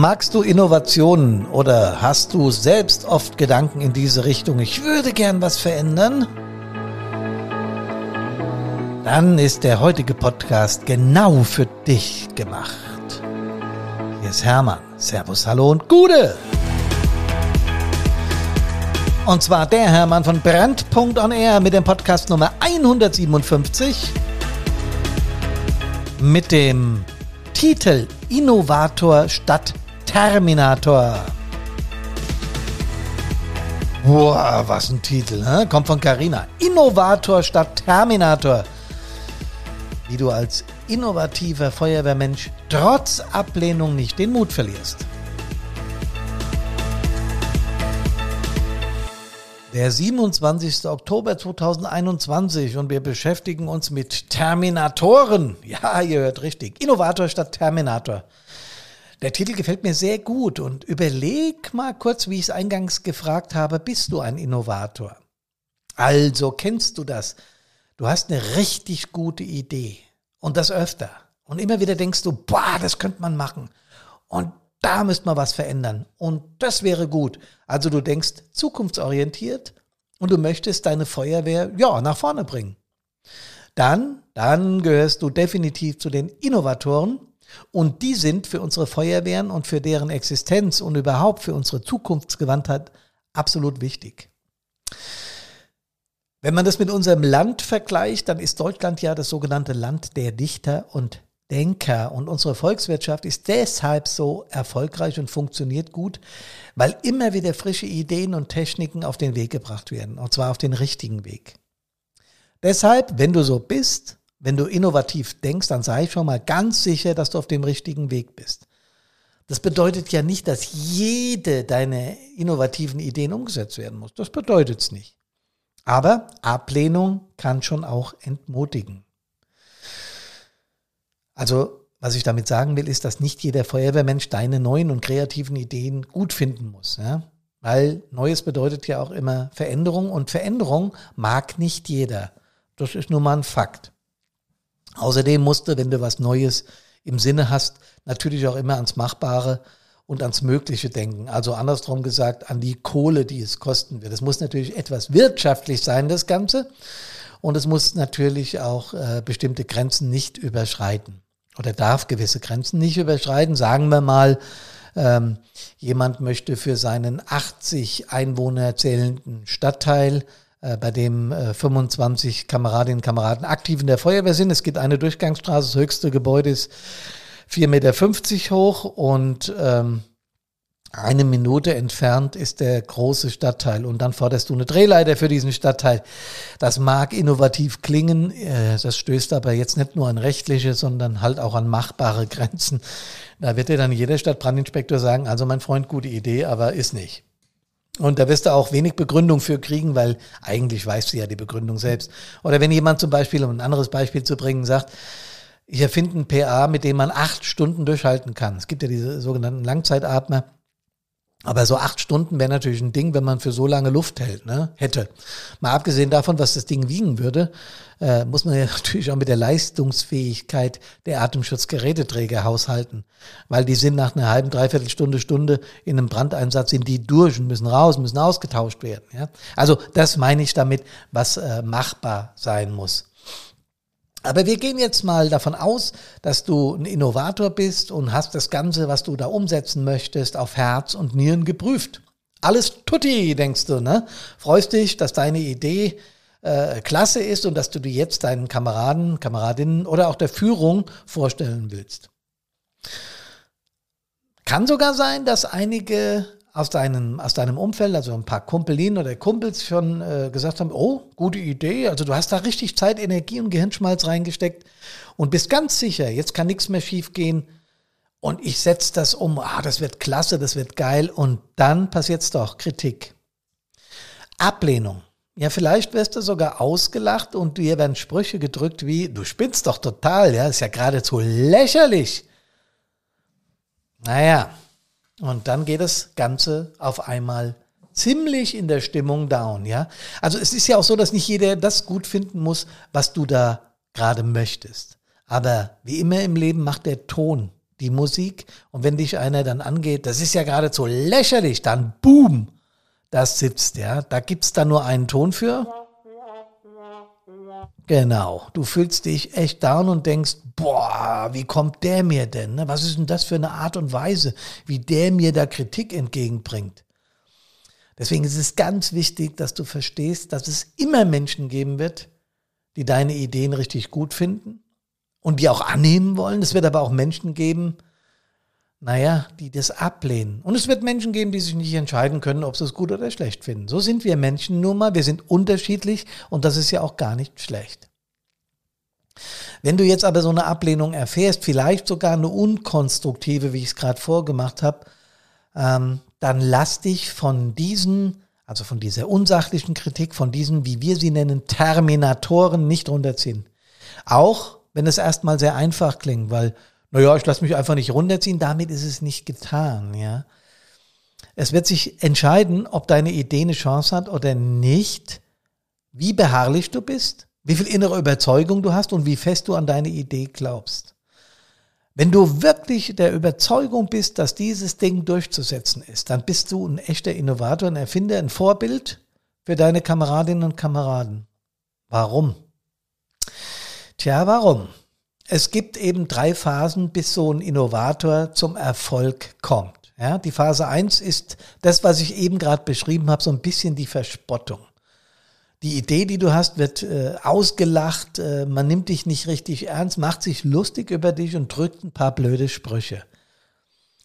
Magst du Innovationen oder hast du selbst oft Gedanken in diese Richtung? Ich würde gern was verändern. Dann ist der heutige Podcast genau für dich gemacht. Hier ist Hermann. Servus, hallo und Gude. Und zwar der Hermann von Brandpunkt on Air mit dem Podcast Nummer 157 mit dem Titel Innovator statt Terminator. Boah, was ein Titel, ne? kommt von Carina. Innovator statt Terminator. Wie du als innovativer Feuerwehrmensch trotz Ablehnung nicht den Mut verlierst. Der 27. Oktober 2021 und wir beschäftigen uns mit Terminatoren. Ja, ihr hört richtig. Innovator statt Terminator. Der Titel gefällt mir sehr gut und überleg mal kurz, wie ich es eingangs gefragt habe, bist du ein Innovator? Also kennst du das? Du hast eine richtig gute Idee und das öfter. Und immer wieder denkst du, boah, das könnte man machen. Und da müsste man was verändern. Und das wäre gut. Also du denkst zukunftsorientiert und du möchtest deine Feuerwehr, ja, nach vorne bringen. Dann, dann gehörst du definitiv zu den Innovatoren. Und die sind für unsere Feuerwehren und für deren Existenz und überhaupt für unsere Zukunftsgewandtheit absolut wichtig. Wenn man das mit unserem Land vergleicht, dann ist Deutschland ja das sogenannte Land der Dichter und Denker. Und unsere Volkswirtschaft ist deshalb so erfolgreich und funktioniert gut, weil immer wieder frische Ideen und Techniken auf den Weg gebracht werden. Und zwar auf den richtigen Weg. Deshalb, wenn du so bist, wenn du innovativ denkst, dann sei schon mal ganz sicher, dass du auf dem richtigen Weg bist. Das bedeutet ja nicht, dass jede deiner innovativen Ideen umgesetzt werden muss. Das bedeutet es nicht. Aber Ablehnung kann schon auch entmutigen. Also, was ich damit sagen will, ist, dass nicht jeder Feuerwehrmensch deine neuen und kreativen Ideen gut finden muss. Ja? Weil Neues bedeutet ja auch immer Veränderung und Veränderung mag nicht jeder. Das ist nur mal ein Fakt. Außerdem musst du, wenn du was Neues im Sinne hast, natürlich auch immer ans Machbare und ans Mögliche denken. Also andersrum gesagt, an die Kohle, die es kosten wird. Es muss natürlich etwas wirtschaftlich sein, das Ganze. Und es muss natürlich auch äh, bestimmte Grenzen nicht überschreiten oder darf gewisse Grenzen nicht überschreiten. Sagen wir mal, ähm, jemand möchte für seinen 80 Einwohner zählenden Stadtteil, bei dem äh, 25 Kameradinnen und Kameraden aktiv in der Feuerwehr sind. Es gibt eine Durchgangsstraße, das höchste Gebäude ist 4,50 Meter hoch und ähm, eine Minute entfernt ist der große Stadtteil und dann forderst du eine Drehleiter für diesen Stadtteil. Das mag innovativ klingen, äh, das stößt aber jetzt nicht nur an rechtliche, sondern halt auch an machbare Grenzen. Da wird dir dann jeder Stadtbrandinspektor sagen, also mein Freund, gute Idee, aber ist nicht. Und da wirst du auch wenig Begründung für kriegen, weil eigentlich weißt du ja die Begründung selbst. Oder wenn jemand zum Beispiel, um ein anderes Beispiel zu bringen, sagt, ich erfinde ein PA, mit dem man acht Stunden durchhalten kann. Es gibt ja diese sogenannten Langzeitatmer aber so acht Stunden wäre natürlich ein Ding, wenn man für so lange Luft hält, ne, hätte. Mal abgesehen davon, was das Ding wiegen würde, äh, muss man ja natürlich auch mit der Leistungsfähigkeit der Atemschutzgeräteträger haushalten. Weil die sind nach einer halben, dreiviertel Stunde, Stunde in einem Brandeinsatz sind die durch und müssen raus, müssen ausgetauscht werden. Ja? Also das meine ich damit, was äh, machbar sein muss. Aber wir gehen jetzt mal davon aus, dass du ein Innovator bist und hast das Ganze, was du da umsetzen möchtest, auf Herz und Nieren geprüft. Alles tutti, denkst du, ne? Freust dich, dass deine Idee äh, klasse ist und dass du die jetzt deinen Kameraden, Kameradinnen oder auch der Führung vorstellen willst. Kann sogar sein, dass einige aus deinem, aus deinem Umfeld, also ein paar Kumpelinen oder Kumpels schon äh, gesagt haben, oh, gute Idee, also du hast da richtig Zeit, Energie und Gehirnschmalz reingesteckt und bist ganz sicher, jetzt kann nichts mehr schiefgehen und ich setze das um, ah, das wird klasse, das wird geil und dann passiert's doch, Kritik. Ablehnung. Ja, vielleicht wirst du sogar ausgelacht und dir werden Sprüche gedrückt wie, du spinnst doch total, ja, ist ja geradezu lächerlich. Naja, und dann geht das Ganze auf einmal ziemlich in der Stimmung down, ja. Also es ist ja auch so, dass nicht jeder das gut finden muss, was du da gerade möchtest. Aber wie immer im Leben macht der Ton die Musik. Und wenn dich einer dann angeht, das ist ja geradezu lächerlich, dann boom, das sitzt, ja. Da gibt's dann nur einen Ton für. Genau, du fühlst dich echt down und denkst, boah, wie kommt der mir denn? Ne? Was ist denn das für eine Art und Weise, wie der mir da Kritik entgegenbringt? Deswegen ist es ganz wichtig, dass du verstehst, dass es immer Menschen geben wird, die deine Ideen richtig gut finden und die auch annehmen wollen. Es wird aber auch Menschen geben, naja, die das ablehnen. Und es wird Menschen geben, die sich nicht entscheiden können, ob sie es gut oder schlecht finden. So sind wir Menschen nun mal. Wir sind unterschiedlich und das ist ja auch gar nicht schlecht. Wenn du jetzt aber so eine Ablehnung erfährst, vielleicht sogar eine unkonstruktive, wie ich es gerade vorgemacht habe, ähm, dann lass dich von diesen, also von dieser unsachlichen Kritik, von diesen, wie wir sie nennen, Terminatoren nicht runterziehen. Auch wenn es erstmal sehr einfach klingt, weil naja, ich lasse mich einfach nicht runterziehen, damit ist es nicht getan, ja. Es wird sich entscheiden, ob deine Idee eine Chance hat oder nicht, wie beharrlich du bist, wie viel innere Überzeugung du hast und wie fest du an deine Idee glaubst. Wenn du wirklich der Überzeugung bist, dass dieses Ding durchzusetzen ist, dann bist du ein echter Innovator, ein Erfinder, ein Vorbild für deine Kameradinnen und Kameraden. Warum? Tja, warum? Es gibt eben drei Phasen, bis so ein Innovator zum Erfolg kommt. Ja, die Phase eins ist das, was ich eben gerade beschrieben habe, so ein bisschen die Verspottung. Die Idee, die du hast, wird äh, ausgelacht, äh, man nimmt dich nicht richtig ernst, macht sich lustig über dich und drückt ein paar blöde Sprüche.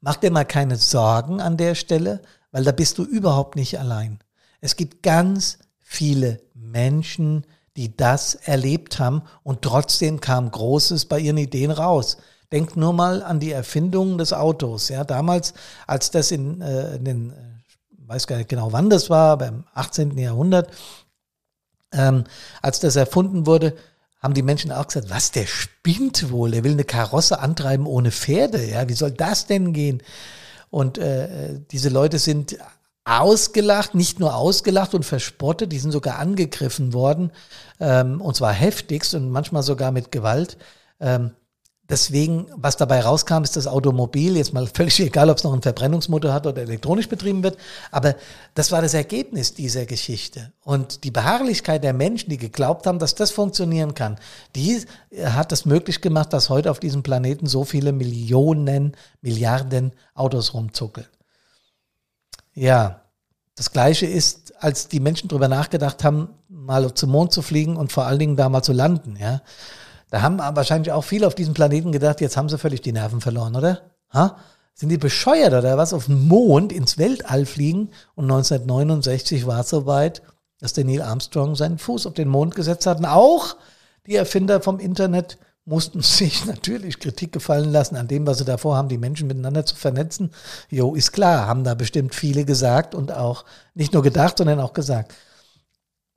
Mach dir mal keine Sorgen an der Stelle, weil da bist du überhaupt nicht allein. Es gibt ganz viele Menschen, die das erlebt haben und trotzdem kam Großes bei ihren Ideen raus. Denkt nur mal an die Erfindung des Autos. Ja, damals, als das in, äh, in den, äh, weiß gar nicht genau, wann das war, beim 18. Jahrhundert, ähm, als das erfunden wurde, haben die Menschen auch gesagt, was, der spinnt wohl, der will eine Karosse antreiben ohne Pferde, ja, wie soll das denn gehen? Und äh, äh diese Leute sind ausgelacht, nicht nur ausgelacht und verspottet, die sind sogar angegriffen worden, ähm, und zwar heftigst und manchmal sogar mit Gewalt. Ähm, deswegen, was dabei rauskam, ist das Automobil, jetzt mal völlig egal, ob es noch einen Verbrennungsmotor hat oder elektronisch betrieben wird, aber das war das Ergebnis dieser Geschichte. Und die Beharrlichkeit der Menschen, die geglaubt haben, dass das funktionieren kann, die hat es möglich gemacht, dass heute auf diesem Planeten so viele Millionen, Milliarden Autos rumzuckeln. Ja, das Gleiche ist, als die Menschen darüber nachgedacht haben, mal zum Mond zu fliegen und vor allen Dingen da mal zu landen, ja. Da haben wahrscheinlich auch viele auf diesem Planeten gedacht, jetzt haben sie völlig die Nerven verloren, oder? Ha? Sind die bescheuert oder was? Auf den Mond ins Weltall fliegen? Und 1969 war es soweit, dass der Neil Armstrong seinen Fuß auf den Mond gesetzt hat. Und auch die Erfinder vom Internet mussten sich natürlich Kritik gefallen lassen an dem, was sie davor haben, die Menschen miteinander zu vernetzen. Jo, ist klar, haben da bestimmt viele gesagt und auch nicht nur gedacht, sondern auch gesagt.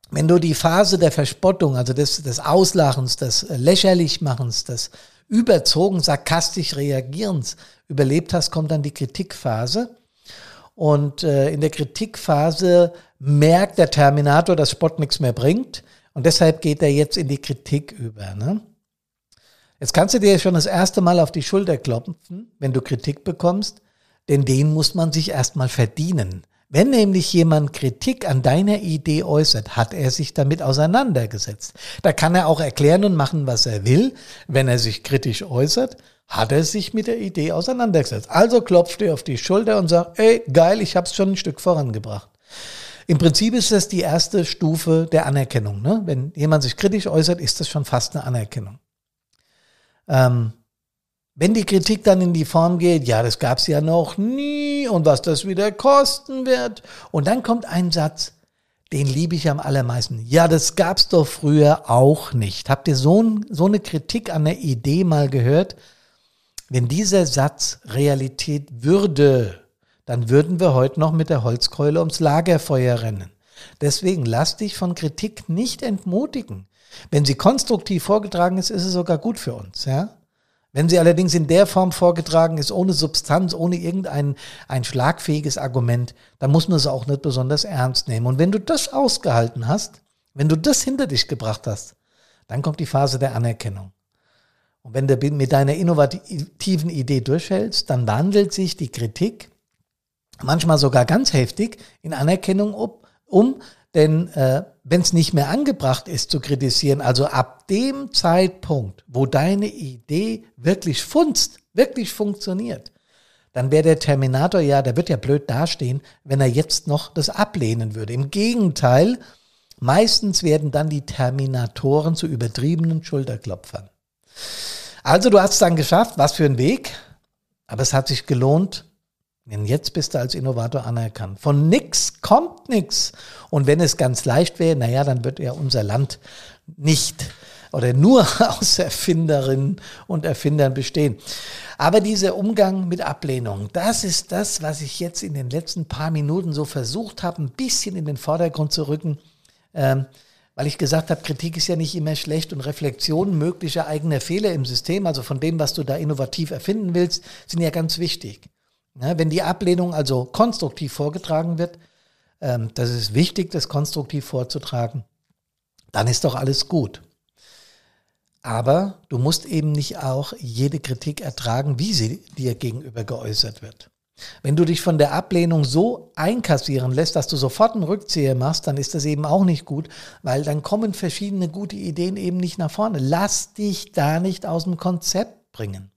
Wenn du die Phase der Verspottung, also des, des Auslachens, des Lächerlichmachens, des überzogen sarkastisch Reagierens überlebt hast, kommt dann die Kritikphase. Und äh, in der Kritikphase merkt der Terminator, dass Spott nichts mehr bringt. Und deshalb geht er jetzt in die Kritik über. Ne? Jetzt kannst du dir schon das erste Mal auf die Schulter klopfen, wenn du Kritik bekommst, denn den muss man sich erstmal verdienen. Wenn nämlich jemand Kritik an deiner Idee äußert, hat er sich damit auseinandergesetzt. Da kann er auch erklären und machen, was er will. Wenn er sich kritisch äußert, hat er sich mit der Idee auseinandergesetzt. Also klopft er auf die Schulter und sagt, ey, geil, ich habe es schon ein Stück vorangebracht. Im Prinzip ist das die erste Stufe der Anerkennung. Ne? Wenn jemand sich kritisch äußert, ist das schon fast eine Anerkennung. Ähm, wenn die Kritik dann in die Form geht, ja, das gab es ja noch nie und was das wieder kosten wird. Und dann kommt ein Satz, den liebe ich am allermeisten. Ja, das gab es doch früher auch nicht. Habt ihr so, so eine Kritik an der Idee mal gehört? Wenn dieser Satz Realität würde, dann würden wir heute noch mit der Holzkeule ums Lagerfeuer rennen. Deswegen lass dich von Kritik nicht entmutigen. Wenn sie konstruktiv vorgetragen ist, ist es sogar gut für uns. Ja? Wenn sie allerdings in der Form vorgetragen ist, ohne Substanz, ohne irgendein ein schlagfähiges Argument, dann muss man es auch nicht besonders ernst nehmen. Und wenn du das ausgehalten hast, wenn du das hinter dich gebracht hast, dann kommt die Phase der Anerkennung. Und wenn du mit deiner innovativen Idee durchhältst, dann wandelt sich die Kritik manchmal sogar ganz heftig in Anerkennung um, denn äh, wenn es nicht mehr angebracht ist zu kritisieren, also ab dem Zeitpunkt, wo deine Idee wirklich funzt, wirklich funktioniert, dann wäre der Terminator ja, der wird ja blöd dastehen, wenn er jetzt noch das ablehnen würde. Im Gegenteil, meistens werden dann die Terminatoren zu übertriebenen Schulterklopfern. Also du hast es dann geschafft, was für ein Weg, aber es hat sich gelohnt, denn jetzt bist du als Innovator anerkannt. Von nix kommt nix. Und wenn es ganz leicht wäre, naja, dann wird ja unser Land nicht oder nur aus Erfinderinnen und Erfindern bestehen. Aber dieser Umgang mit Ablehnung, das ist das, was ich jetzt in den letzten paar Minuten so versucht habe, ein bisschen in den Vordergrund zu rücken, ähm, weil ich gesagt habe, Kritik ist ja nicht immer schlecht und Reflexion möglicher eigener Fehler im System, also von dem, was du da innovativ erfinden willst, sind ja ganz wichtig. Ja, wenn die Ablehnung also konstruktiv vorgetragen wird, ähm, das ist wichtig, das konstruktiv vorzutragen, dann ist doch alles gut. Aber du musst eben nicht auch jede Kritik ertragen, wie sie dir gegenüber geäußert wird. Wenn du dich von der Ablehnung so einkassieren lässt, dass du sofort einen Rückzieher machst, dann ist das eben auch nicht gut, weil dann kommen verschiedene gute Ideen eben nicht nach vorne. Lass dich da nicht aus dem Konzept bringen.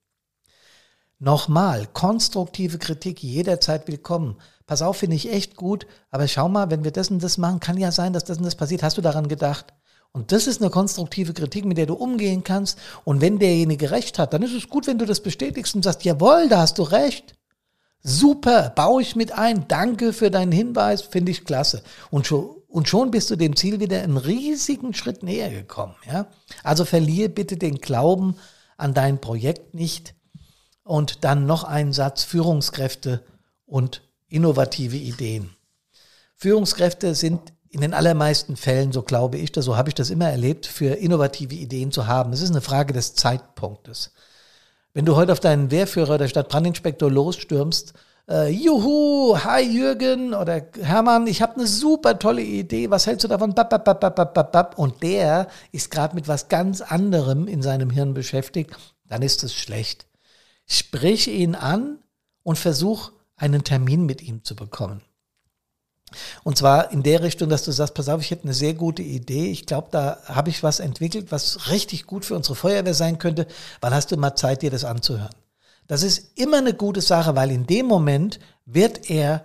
Nochmal, konstruktive Kritik jederzeit willkommen. Pass auf, finde ich echt gut, aber schau mal, wenn wir das und das machen, kann ja sein, dass das und das passiert. Hast du daran gedacht? Und das ist eine konstruktive Kritik, mit der du umgehen kannst. Und wenn derjenige recht hat, dann ist es gut, wenn du das bestätigst und sagst, jawohl, da hast du recht. Super, baue ich mit ein. Danke für deinen Hinweis, finde ich klasse. Und schon, und schon bist du dem Ziel wieder einen riesigen Schritt näher gekommen. Ja? Also verliere bitte den Glauben an dein Projekt nicht und dann noch einen Satz Führungskräfte und innovative Ideen. Führungskräfte sind in den allermeisten Fällen, so glaube ich so habe ich das immer erlebt, für innovative Ideen zu haben. Es ist eine Frage des Zeitpunktes. Wenn du heute auf deinen Wehrführer der Stadtbrandinspektor losstürmst, äh, Juhu, hi Jürgen oder Hermann, ich habe eine super tolle Idee, was hältst du davon? Bap, bap, bap, Und der ist gerade mit was ganz anderem in seinem Hirn beschäftigt, dann ist es schlecht. Sprich ihn an und versuch einen Termin mit ihm zu bekommen. Und zwar in der Richtung, dass du sagst, pass auf, ich hätte eine sehr gute Idee. Ich glaube, da habe ich was entwickelt, was richtig gut für unsere Feuerwehr sein könnte. Wann hast du mal Zeit, dir das anzuhören? Das ist immer eine gute Sache, weil in dem Moment wird er,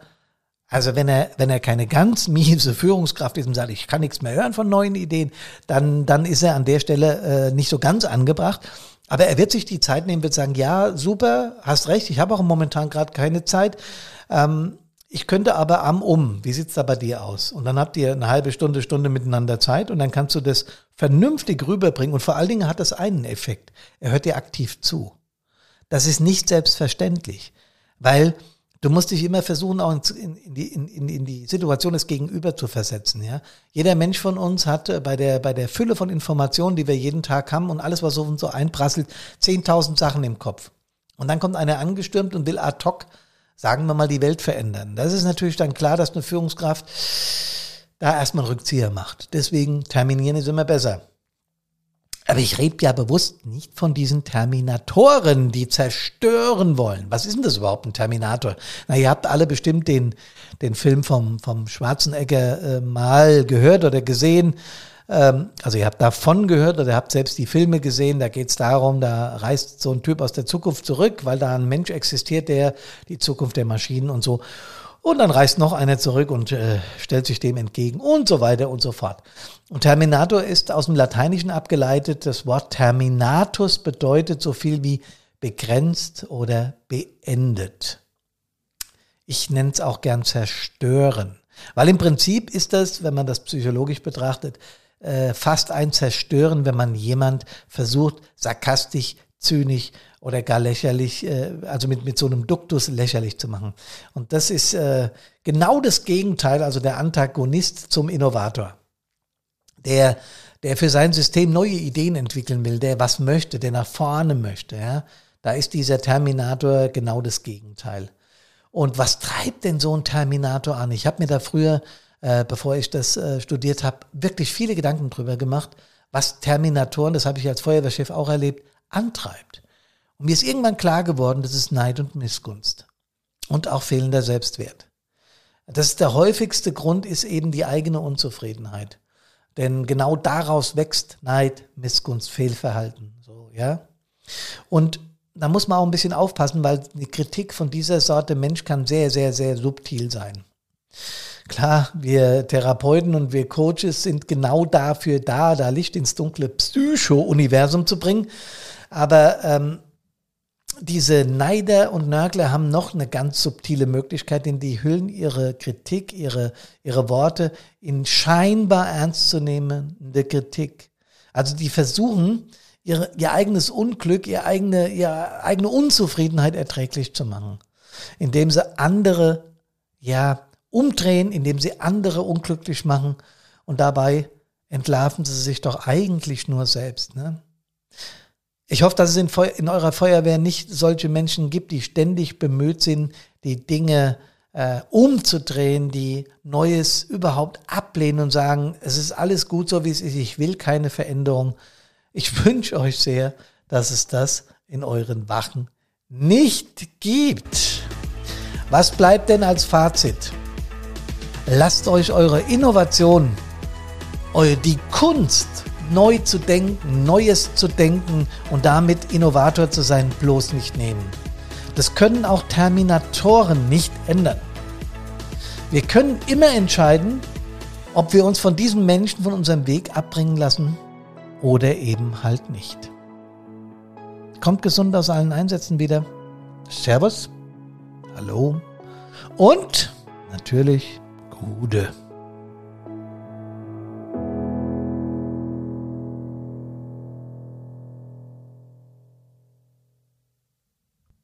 also wenn er, wenn er keine ganz miese Führungskraft ist und sagt, ich kann nichts mehr hören von neuen Ideen, dann, dann ist er an der Stelle äh, nicht so ganz angebracht. Aber er wird sich die Zeit nehmen, wird sagen, ja, super, hast recht, ich habe auch momentan gerade keine Zeit. Ähm, ich könnte aber am Um, wie sieht's da bei dir aus? Und dann habt ihr eine halbe Stunde, Stunde miteinander Zeit und dann kannst du das vernünftig rüberbringen. Und vor allen Dingen hat das einen Effekt. Er hört dir aktiv zu. Das ist nicht selbstverständlich, weil du musst dich immer versuchen, auch in, in, die, in, in die Situation des Gegenüber zu versetzen. Ja? Jeder Mensch von uns hat äh, bei der, bei der Fülle von Informationen, die wir jeden Tag haben und alles, was so und so einprasselt, 10.000 Sachen im Kopf. Und dann kommt einer angestürmt und will ad hoc sagen wir mal, die Welt verändern. Das ist natürlich dann klar, dass eine Führungskraft da erstmal einen Rückzieher macht. Deswegen terminieren ist immer besser. Aber ich rede ja bewusst nicht von diesen Terminatoren, die zerstören wollen. Was ist denn das überhaupt, ein Terminator? Na, ihr habt alle bestimmt den, den Film vom, vom Schwarzenegger äh, mal gehört oder gesehen. Ähm, also ihr habt davon gehört oder habt selbst die Filme gesehen, da geht es darum, da reist so ein Typ aus der Zukunft zurück, weil da ein Mensch existiert, der die Zukunft der Maschinen und so. Und dann reist noch einer zurück und äh, stellt sich dem entgegen und so weiter und so fort. Und Terminator ist aus dem Lateinischen abgeleitet. Das Wort Terminatus bedeutet so viel wie begrenzt oder beendet. Ich nenne es auch gern zerstören. Weil im Prinzip ist das, wenn man das psychologisch betrachtet, äh, fast ein Zerstören, wenn man jemand versucht, sarkastisch, zynisch oder gar lächerlich, äh, also mit, mit so einem Duktus lächerlich zu machen. Und das ist äh, genau das Gegenteil, also der Antagonist zum Innovator. Der, der für sein System neue Ideen entwickeln will, der was möchte, der nach vorne möchte. Ja? Da ist dieser Terminator genau das Gegenteil. Und was treibt denn so ein Terminator an? Ich habe mir da früher äh, bevor ich das äh, studiert habe, wirklich viele Gedanken drüber gemacht, was Terminatoren, das habe ich als Feuerwehrchef auch erlebt, antreibt. Und mir ist irgendwann klar geworden, das ist Neid und Missgunst. Und auch fehlender Selbstwert. Das ist der häufigste Grund, ist eben die eigene Unzufriedenheit. Denn genau daraus wächst Neid, Missgunst, Fehlverhalten. So, ja. Und da muss man auch ein bisschen aufpassen, weil die Kritik von dieser Sorte Mensch kann sehr, sehr, sehr subtil sein. Klar, wir Therapeuten und wir Coaches sind genau dafür da, da Licht ins dunkle Psycho-Universum zu bringen. Aber ähm, diese Neider und Nörgler haben noch eine ganz subtile Möglichkeit, denn die hüllen ihre Kritik, ihre, ihre Worte in scheinbar ernstzunehmende Kritik. Also die versuchen, ihre, ihr eigenes Unglück, ihre eigene, ihre eigene Unzufriedenheit erträglich zu machen, indem sie andere, ja, umdrehen, indem sie andere unglücklich machen und dabei entlarven sie sich doch eigentlich nur selbst. Ne? Ich hoffe, dass es in, in, eurer Feuerwehr nicht solche Menschen gibt, die ständig bemüht sind, die Dinge äh, umzudrehen, die Neues überhaupt ablehnen und sagen, es ist alles gut so, wie es ist, ich will keine Veränderung. Ich wünsche euch sehr, dass es das in euren Wachen nicht gibt. Was bleibt denn als Fazit? Lasst euch eure Innovation, eure, die Kunst, neu zu denken, Neues zu denken und damit Innovator zu sein, bloß nicht nehmen. Das können auch Terminatoren nicht ändern. Wir können immer entscheiden, ob wir uns von diesen Menschen von unserem Weg abbringen lassen oder eben halt nicht. Kommt gesund aus allen Einsätzen wieder. Servus. Hallo. Und natürlich Gude.